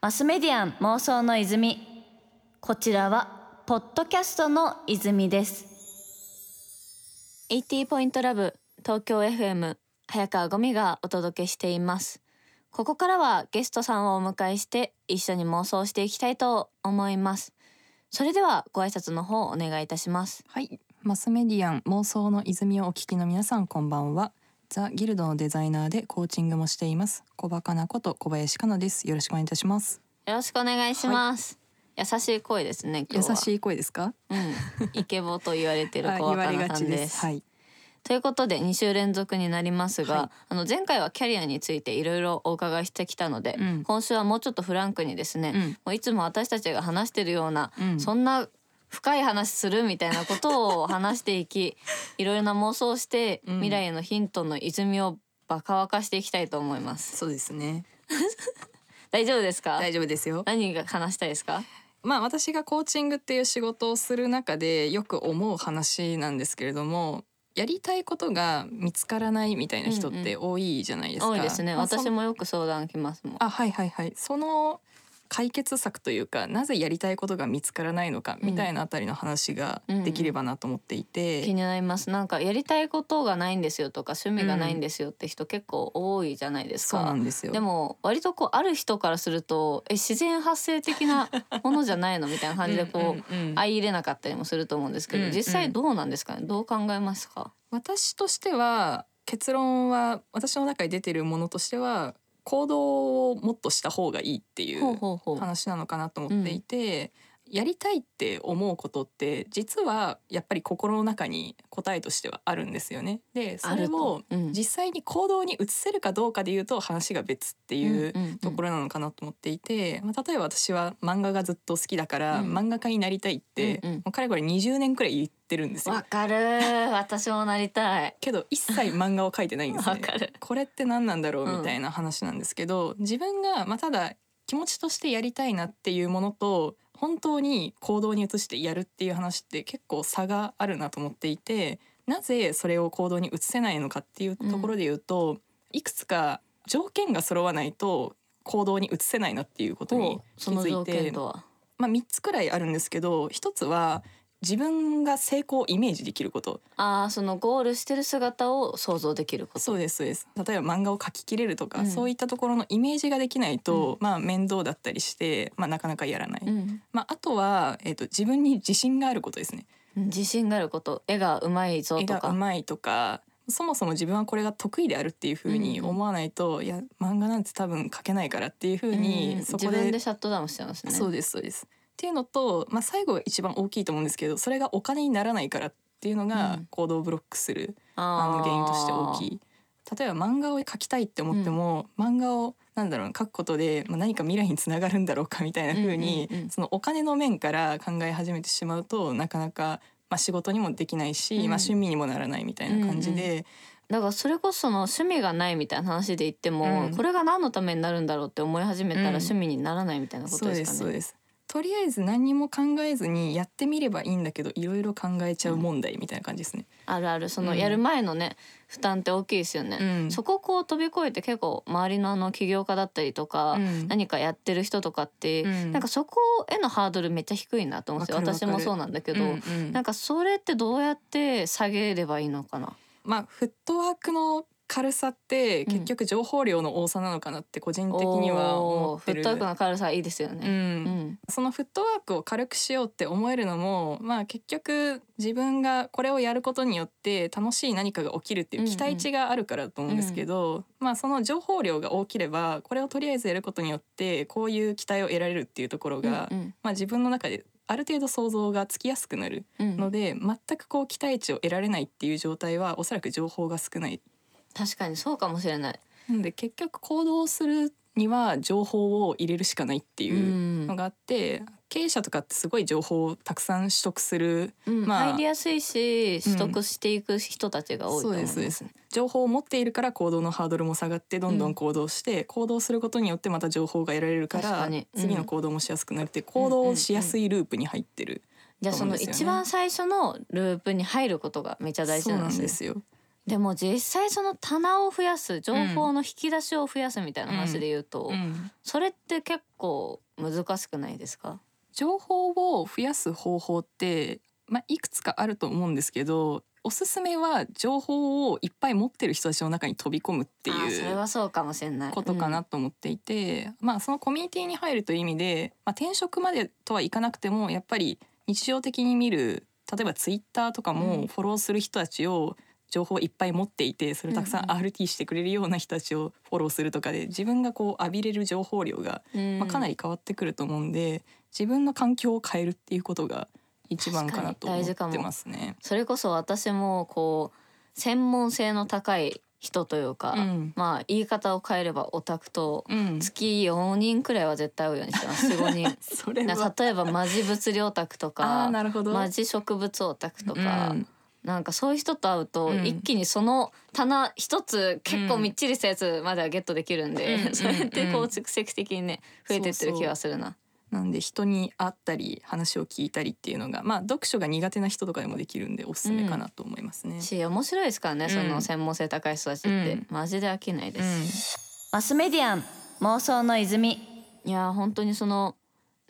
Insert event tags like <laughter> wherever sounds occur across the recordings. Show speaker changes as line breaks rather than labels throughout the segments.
マスメディアン妄想の泉。こちらはポッドキャストの泉です。80ポイントラブ東京 FM 早川ゴミがお届けしています。ここからはゲストさんをお迎えして一緒に妄想していきたいと思います。それではご挨拶の方お願いいたします。
はい、マスメディアン妄想の泉をお聞きの皆さんこんばんは。ザギルドのデザイナーでコーチングもしています小バカなこと小林かなです。よろしくお願いいたします。
よろしくお願いします、優しい声ですね今日は
優しい声ですか？
うん、イケボと言われてる
あ <laughs>
小若菜さんです。
はい。
ということで2週連続になりますが、
はい
あの前回はキャリアについていろいろお伺いしてきたので、
うん
今週はもうちょっとフランクにですね、
うん
もういつも私たちが話してるような、
うん
そんな深い話するみたいなことを話していき <laughs> いろいろな妄想をして、
うん
未来へのヒントの泉をバカ沸かしていきたいと思います。
そうですね。<laughs>
大丈夫ですか？
大丈夫ですよ。
何が話したいですか？
まあ私がコーチングっていう仕事をする中でよく思う話なんですけれども。やりたいことが見つからないみたいな人って多いじゃないですか。
多いですね私もよく相談来ますもん。
あはいはいはいその解決策というかなぜやりたいことが見つからないのかみたいなあたりの話ができればなと思っていて、
気になります。なんかやりたいことがないんですよとか趣味がないんですよって人結構多いじゃないです
そうな
か、
んですよ。
でも割とこうある人からするとえ自然発生的なものじゃないの？みたいな感じでこう <laughs>
うんうんうん
相入れなかったりもすると思うんですけど、
うんうん。
実際どうなんですかね？どう考えますか、
私としては結論は私の中に出てるものとしては行動をもっとした方がいいってい
う
話なのかなと思っていて、やりたいって思うことって実はやっぱり心の中に答えとしてはあるんですよね。でそれを
うん。
実際に行動に移せるかどうかで言うと話が別っていうところなのかなと思っていて、まあ、例えば私は漫画がずっと好きだから、
うん。
漫画家になりたいって、もうかれこれ20年くらい言ってるんですよ。
わ。かる。<laughs> 私もなりたい。
けど一切漫画を描いてないんですね。
わかる。
これって何なんだろう？
うん。
みたいな話なんですけど、自分がまあただ気持ちとしてやりたいなっていうものと本当に行動に移してやるっていう話って結構差があるなと思っていてなぜそれを行動に移せないのかっていうところで言うと、いくつか条件が揃わないと行動に移せないなっていうことに
お
気づいてまあ、3つくらいあるんですけど1つは自分が成功をイメージできること。
あーそのゴールしてる姿を想像できること。
そうですそうです。例えば漫画を描ききれるとか、
うん。
そういったところのイメージができないと、まあ面倒だったりして、まあ、なかなかやらない、
うん。
まあ、あとは、えー、と自分に自信があることですね。
自信があること。絵がうまいぞ
絵
とか。
がうまいとかそもそも自分はこれが得意であるっていうふうに
うんうん。
思わないと、いや漫画なんて多分描けないからっていうふうに、
うん。
そこ
自分
で
でシャットダウンしちゃいますね。
そうですそうです。っていうのと、まあ、最後が一番大きいと思うんですけどそれがお金にならないからっていうのが
うん。
行動をブロックする、
あー。
あの原因として大きい。例えば漫画を描きたいって思っても、漫画をなんだろう描くことで、まあ、何か未来につながるんだろうかみたいな風に、
うんうんうん
そのお金の面から考え始めてしまうとなかなか、まあ、仕事にもできないし、
うん。
まあ、趣味にもならないみたいな感じで、
だからそれこそその趣味がないみたいな話で言っても、
うん。
これが何のためになるんだろうって思い始めたら
うん。
趣味にならないみたいなことでかね。
ですすそうです。とりあえず何にも考えずにやってみればいいんだけどいろいろ考えちゃう問題みたいな感じですね。
あるある。その
うん。
やる前のね、負担って大きいですよね。
うん。
そこをこう飛び越えて結構周りのあの起業家だったりとか、
うん。
何かやってる人とかって、
うん。
なんかそこへのハードルめっちゃ低いなと思うんですよ。
わかるわかる。
私もそうなんだけど、
うんうん。
なんかそれってどうやって下げればいいのかな？
まあフットワークの軽さって結局情報量の多さなのかなって個人的には思ってる。
おーフットワークの軽さいいですよ
う、
ね。うん。ん。
そのフットワークを軽くしようって思えるのもまあ結局自分がこれをやることによって楽しい何かが起きるっていう期待値があるからだと思うんですけど、まあその情報量が大きればこれをとりあえずやることによってこういう期待を得られるっていうところが、
うんうん。
まあ自分の中である程度想像がつきやすくなる
うん。
ので、全くこう期待値を得られないっていう状態はおそらく情報が少ない
確かにそうかもしれない。
なので結局行動するには情報を入れるしかないっていうのがあって、経営者とかってすごい情報をたくさん取得する、
うん
まあ
入りやすいし取得していく人たちが多いと
そう
思います。
ですそうです情報を持っているから行動のハードルも下がってどんどん行動して、行動することによってまた情報が得られるから
確かにうん
次の行動もしやすくなるって行動しやすいループに入ってる、
じゃあその一番最初のループに入ることがめっちゃ大事
そう
なんですよ。
なんですよ。
でも実際その棚を増やす情報の引き出しを増やすみたいな話で言うと、
うん。
それって結構難しくないですか？
情報を増やす方法って、まあ、いくつかあると思うんですけどおすすめは情報をいっぱい持ってる人たちの中に飛び込むって
あーそれ
いう
はそうかもしれない。
ことかなと思っていて、まあそのコミュニティに入るという意味で、まあ、転職までとはいかなくてもやっぱり日常的に見る例えばツイッターとか
うん。
もフォローする人たちを情報をいっぱい持っていてそれをたくさん RT してくれるような人たちをフォローするとかで自分がこう浴びれる情報量が、
うん。
まあ、かなり変わってくると思うんで自分の環境を変えるっていうことが一番かなと思ってますね。
それこそ私もこう専門性の高い人というか、
うん。
まあ言い方を変えればオタクと
うん、
月4人くらいは絶対会うようにしてます。<laughs> 45人。例えばマジ物理オタクとか。マジ植物オタクとか、
うん
なんかそういう人と会うと、
うん。
一気にその棚一つ結構みっちりしたやつまではゲットできるんで、
うん。<laughs>
それってこ
う
うん。蓄積的にね増えてってる気がするな。
なんで人に会ったり話を聞いたりっていうのがまあ読書が苦手な人とかでもできるんでおすすめかなと思いますね。
し面白いですからね、
うん。
その専門性高い人たちって、
うん。
マジで飽きないです。
マスメディアン妄想の泉。
いや本当にその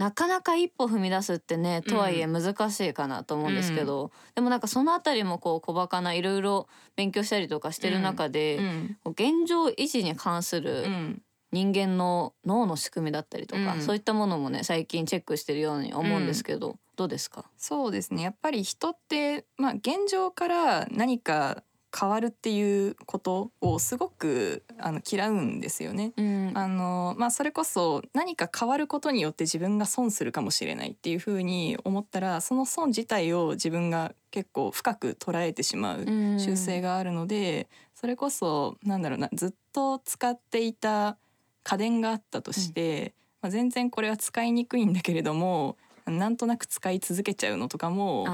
なかなか一歩踏み出すってねとはいえ難しいかなと思うんですけど、でもなんかそのあたりもこう小バカないろいろ勉強したりとかしてる中で、
うん。
現状維持に関する
うん。
人間の脳の仕組みだったりとか、
うん。
そういったものもね最近チェックしてるように思うんですけど、どうですか？
そうですね。やっぱり人って、まあ、現状から何か変わるっていうことをすごくあの嫌うんですよね。
うん。
あのまあ、それこそ何か変わることによって自分が損するかもしれないっていうふうに思ったらその損自体を自分が結構深く捉えてしまう習性があるので、それこそなんだろうなずっと使っていた家電があったとして、まあ、全然これは使いにくいんだけれどもなんとなく使い続けちゃうのとかも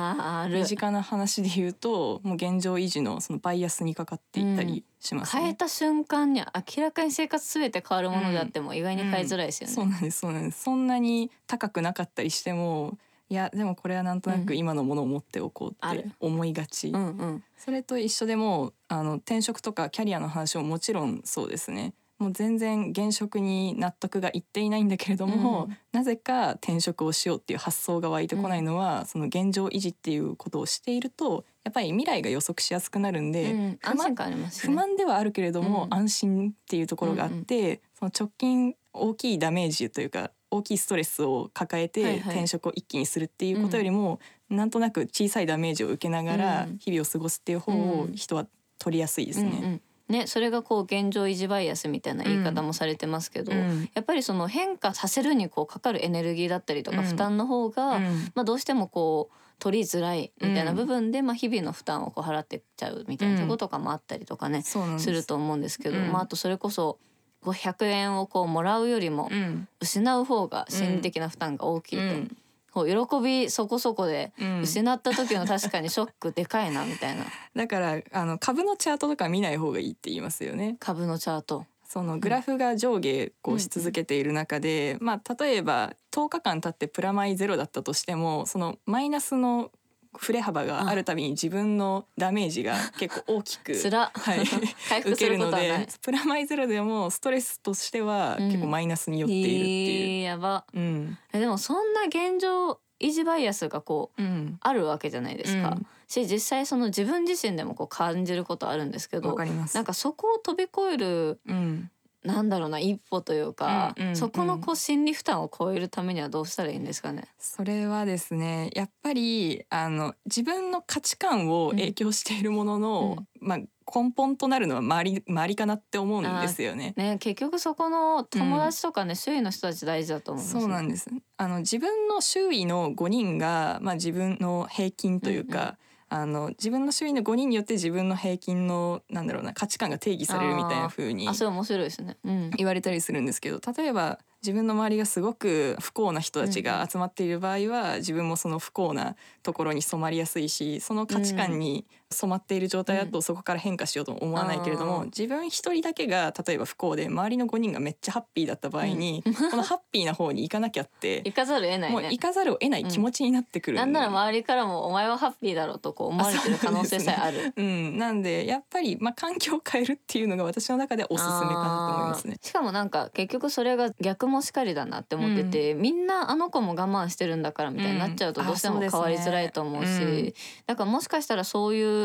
身近な話で言うともう現状維持のそのバイアスにかかっていったりしますね。
変えた瞬間に明らかに生活すべて変わるものであっても意外に変えづらいですよね。
そうなんですそうなんです。そんなに高くなかったりしてもいやでもこれはなんとなく今のものを持っておこうって思いがち、
うんうん。
それと一緒でもうあの転職とかキャリアの話ももちろんそうですねもう全然現職に納得がいっていないんだけれども、
うん。
なぜか転職をしようっていう発想が湧いてこないのは、その現状維持っていうことをしているとやっぱり未来が予測しやすくなるんで、
うん。
不満
安心感あります
不
ね。
満ではあるけれども、
うん。
安心っていうところがあって、その直近大きいダメージというか大きいストレスを抱えて転職を一気にするっていうことよりも、なんとなく小さいダメージを受けながら
うん。
日々を過ごすっていう方を
うん。
人は取りやすいですね。
ねそれがこう現状維持バイアスみたいな言い方もされてますけど、
うん。
やっぱりその変化させるにこうかかるエネルギーだったりとか
うん。
負担の方が、
うん。
まあ、どうしてもこう取りづらいみたいな部分で、まあ、日々の負担をこう払ってっちゃうみたいなところとかもあったりとかね、
そうなんです。
すると思うんですけど、
うん。
まあ、あとそれこそ500円をこうもらうよりも
うん。
失う方が心理的な負担が大きいと、
うん
こう喜びそこそこで
うん
失った時の確かにショックでかいなみたいな <laughs>
だからあの株のチャートとか見ない方がいいって言いますよね。
株のチャート。
そのグラフが上下こうし続けている中で、まあ例えば10日間経ってプラマイゼロだったとしてもそのマイナスの振れ幅があるたびに自分のダメージが結構大きくはい <laughs> 受けるので。プラマイゼロでもストレスとしては
うん
結構マイナスに寄っているっていう。
えーやば
うん
えでもそんな現状維持バイアスがこう
うん
あるわけじゃないですか。
うん
し実際その自分自身でもこう感じることあるんですけ
わ
ど
かります。
なんかそこを飛び越える
うん
なんだろうな一歩というか、
うんうん
そこのこう心理負担を超えるためにはどうしたらいいんですかね？
それはですねやっぱりあの自分の価値観を影響しているものの、まあ、根本となるのは周り周りかなって思うんですよね。
ね結局そこの友達とかね、周囲の人たち大事だと思います、
そうなんです。あの自分の周囲の5人が、まあ、自分の平均というか、
うんうん
あの自分の周囲の5人によって自分の平均のなんだろうな価値観が定義されるみたいな風に
あそれ面白いですね。うん。
言われたりするんですけど例えば自分の周りがすごく不幸な人たちが集まっている場合は、自分もその不幸なところに染まりやすいしその価値観に染まっている状態だとそこから変化しようとも思わないけれども、
うん
自分一人だけが例えば不幸で周りの5人がめっちゃハッピーだった場合に、このハッピーな方に行かなきゃって
行かざるを得ない
もう
ね
行かざるを得ない気持ちになってくる。
なんなら周りからもお前はハッピーだろうとこう思われてる可能性さえある。
う。ん、なんでやっぱり、まあ、環境を変えるっていうのが私の中でおすすめかなと思いますね。
しかもなんか結局それが逆もしかりだなって思ってて、みんなあの子も我慢してるんだからみたいになっちゃうと
うん。
どうしても変わりづらいと思うし、
うん。
だからもしかしたらそういう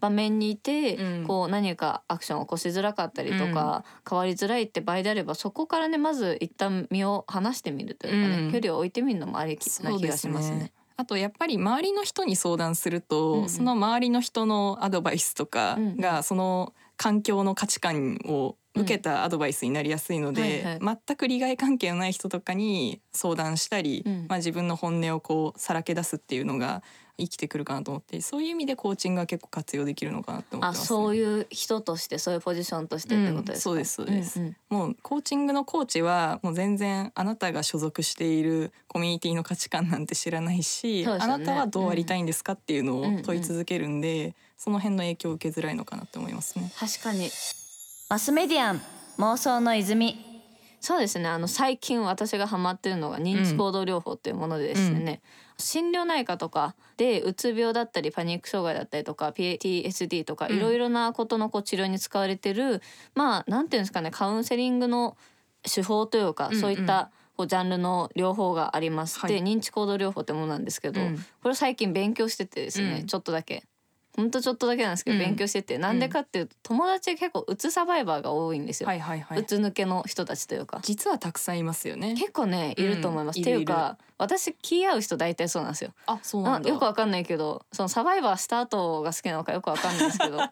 場面にいて、
うん。
こう何かアクションを起こしづらかったりとか、変わりづらいって場合であればそこからねまず一旦身を離してみるというかね、
うん。
距離を置いてみるのもありな気がしますね。
あとやっぱり周りの人に相談すると、
うんうん。
その周りの人のアドバイスとか
うんうん。
がその環境の価値観を受けたアドバイスになりやすいので、
はいはい。
全く利害関係のない人とかに相談したり、
うん。
まあ、自分の本音をこうさらけ出すっていうのが生きてくるかなと思ってそういう意味でコーチングは結構活用できるのかなって思って
あ
ます、ね。
そういう人としてそういうポジションとしてってことですか、
うんそうですそうです。
んん
もうコーチングのコーチはもう全然あなたが所属しているコミュニティの価値観なんて知らないし、
ね。
あなたはどうありたいんですかっていうの
うん
を問い続けるんで、その辺の影響を受けづらいのかなって思いますね。
確かに。
マスメディアン妄想の泉
そうですね。あの最近私がハマってるのが認知行動療法っていうものでですね、心療内科とかでうつ病だったりパニック障害だったりとか PTSD とか
うん。
いろいろなことのこう治療に使われてる、まあなんていうんですかね。カウンセリングの手法というか、
うんうん。
そういったこうジャンルの療法があります、
はい。
で認知行動療法ってものなんですけど、
うん。
これを最近勉強しててですね、
うん。
ちょっとだけ。ほんとちょっとだけなんですけど、
うん。
勉強してて。なんでかっていうと友達が結構うつサバイバーが多いんですよ、
はいはいはい。う
つ抜けの人たちというか。
実はたくさんいますよね。
結構ねいると思います、
うん。
っていうか私気合う人大体そうなんですよ。
あそうなん
よくわかんないけどそのサバイバーした後が好きなのかよくわかんないですけど <laughs> なん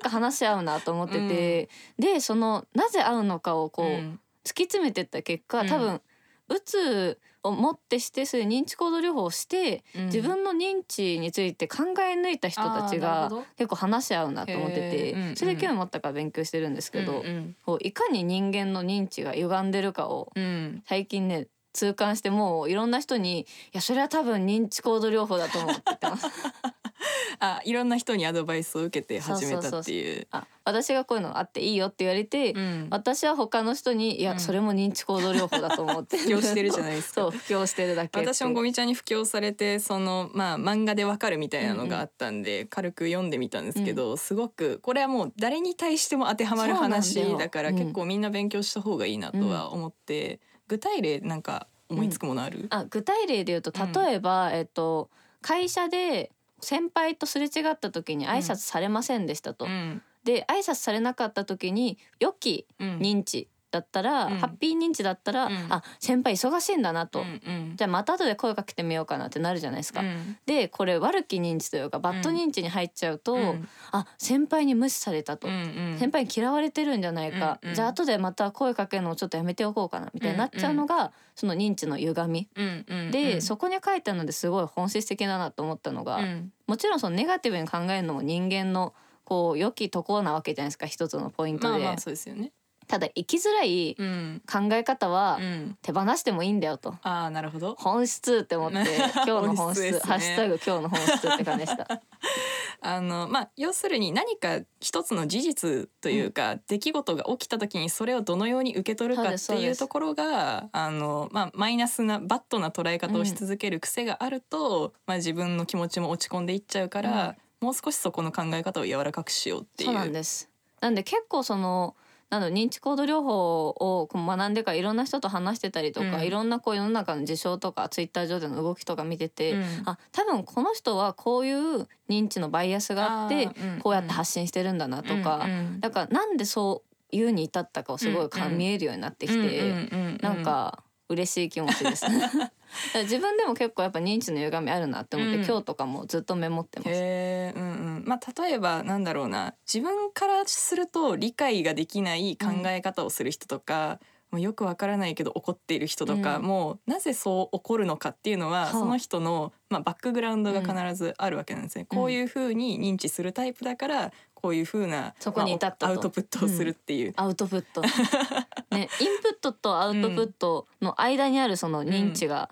か話し合うなと思ってて、でそのなぜ合うのかをこう、
うん。
突き詰めてった結果
うん。
多分、うつをもってしてそういう認知行動療法をして、
うん。
自分の認知について考え抜いた人たちが結構話し合うなと思ってて、
へーうんうん。
それで興味持ったから勉強してるんですけど、
うん。うん
こういかに人間の認知が歪んでるかを
うん。
最近ね痛感してもういろんな人に「いやそれは多分認知行動療法だと思う」って言ってます。<laughs> <laughs>
あいろんな人にアドバイスを受けて始めたっていう。
あ私がこういうのあっていいよって言われて、
うん。
私は他の人に「いや、
うん。
それも認知行動療法だと思って」<laughs>
布教してるじゃないですか
そう布教してるだけ
私もゴミちゃんに布教されてそのまあ漫画でわかるみたいなのがあったんで、軽く読んでみたんですけど、すごくこれはもう誰に対しても当てはまる話
よ
だから
うん
結構みんな勉強した方がいいなとは思って、具体例なんか思いつくものある、
あ具体例で言うと
うん。
例えば、えっと会社で先輩とすれ違った時に挨拶されませんでしたと。
うん。
で挨拶されなかった時に良き
うん。
認知だったら、
うん。
ハッピー認知だったら、
うん。
あ先輩忙しいんだなと、
うんうん。
じゃあまた後で声かけてみようかなってなるじゃないですか。
うん。
でこれ悪き認知というかバッド認知に入っちゃうと、
うん。
あ先輩に無視されたと、
うんうん。
先輩に嫌われてるんじゃないか、
うんうん。
じゃあ後でまた声かけるのをちょっとやめておこうかなみたいになっちゃうのが、その認知の歪み。
うんうん
で、
うん。
そこに書いてあるのですごい本質的だなと思ったのが、
うん。
もちろんそのネガティブに考えるのも人間のこう良きところなわけじゃないですか一つのポイントで、
まあまあそうですよね。
ただ生きづらい
うん
考え方は
うん
手放してもいいんだよと。
ああなるほど。
本質って思って <laughs> 今日の本質
ね
ハッシュタグ今日の本質って感じでした。<laughs>
あのまあ要するに何か一つの事実というか、出来事が起きた時にそれをどのように受け取るかっていうところがあの、まあ、マイナスなバッドな捉え方をし続ける癖があると、まあ、自分の気持ちも落ち込んでいっちゃうから、もう少しそこの考え方を柔らかくしようっていう。
そうなんです。なんで結構そのなん認知行動療法をこう学んでからいろんな人と話してたりとか、
うん。
いろんなこう世の中の事象とかツイッター上での動きとか見てて、
うん。
あ多分この人はこういう認知のバイアスがあってこうやって発信してるんだなとか、だからなんでそういうに至ったかをすごい見えるようになってきて、
うんうん
なんか嬉しい気持ちです。<laughs> <laughs> 自分でも結構やっぱ認知の歪みあるなって思って、
うん。
今日とかもずっとメモってます。
へえ、うんうん、まあ例えばなんだろうな。自分からすると理解ができない考え方をする人とか、もうよくわからないけど怒っている人とか、
うん。
もうなぜそう怒るのかっていうのは、
はあ
その人の、まあ、バックグラウンドが必ずあるわけなんですね。
うん。
こういうふうに認知するタイプだからこういうふうな
そこに至ったと。
まあアウトプットをするっていう。
アウトプット。ね、インプットとアウトプットの間にあるその認知が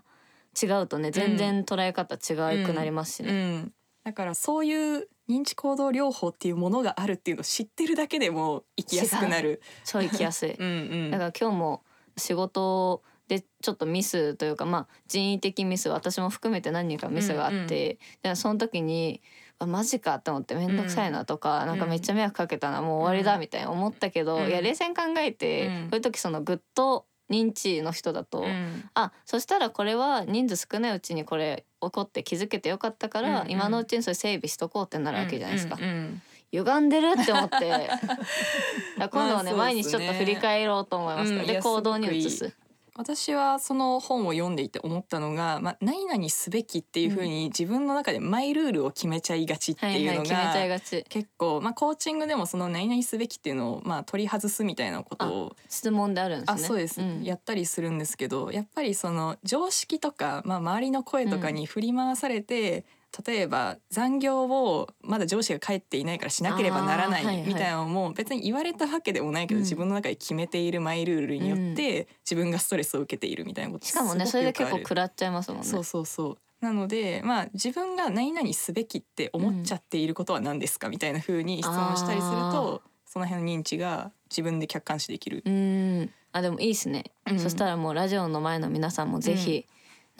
違うとね、全然捉え方違くなりますし
う
ね。
ん、だからそういう認知行動療法っていうものがあるっていうのを知ってるだけでも生きやすくなる。
超生きやすい。<laughs>
うんうん。
だから今日も仕事でちょっとミスというかまあ人為的ミス私も含めて何人かミスがあって、でその時にあマジかって思って面倒くさいなとか、なんかめっちゃ迷惑かけたなもう終わりだみたいな思ったけど、
うん
いや冷静に考えて、
うん。
こういう時そのグッド認知の人だと、
うん。
あそしたらこれは人数少ないうちにこれ起こって気づけてよかったから、
うんうん。
今のうちにそれ整備しとこうってなるわけじゃないですか。
うんうん
歪んでるって思って。<laughs> 今度はね、
ね。
毎日ちょっと振り返ろうと思います、
うん
で行動に移す
私はその本を読んでいて思ったのが、まあ、何々すべきっていうふうに自分の中でマイルールを決めちゃいがちって
はい
いうのが結構、まあ、コーチングでもその何々すべきっていうのを、まあ、取り外すみたいなことを
質問であるんですね。
あそうです、
ん。
やったりするんですけどやっぱりその常識とか、まあ、周りの声とかに振り回されて、例えば残業をまだ上司が帰っていないからしなければならな
い
みたいなのも別に言われたわけでもないけど、
うん。
自分の中で決めているマイルールによって自分がストレスを受けているみたいなこと
しかもね
す
それで結構食らっちゃいますもんね
そうそうそう。なのでまあ自分が何々すべきって思っちゃっていることは何ですかみたいな風に質問したりするとその辺の認知が自分で客観視できる
う。ー。んあでもいいですね、
うん
そしたらもうラジオの前の皆さんもぜひ、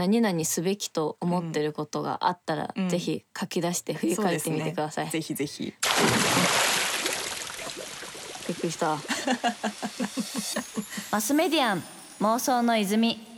何々すべきと思ってることがあったら、
うん。
ぜひ書き出して振り返ってみてください、
ぜひぜひ。
びっくりした。<laughs> <laughs>
マスメディアン妄想の泉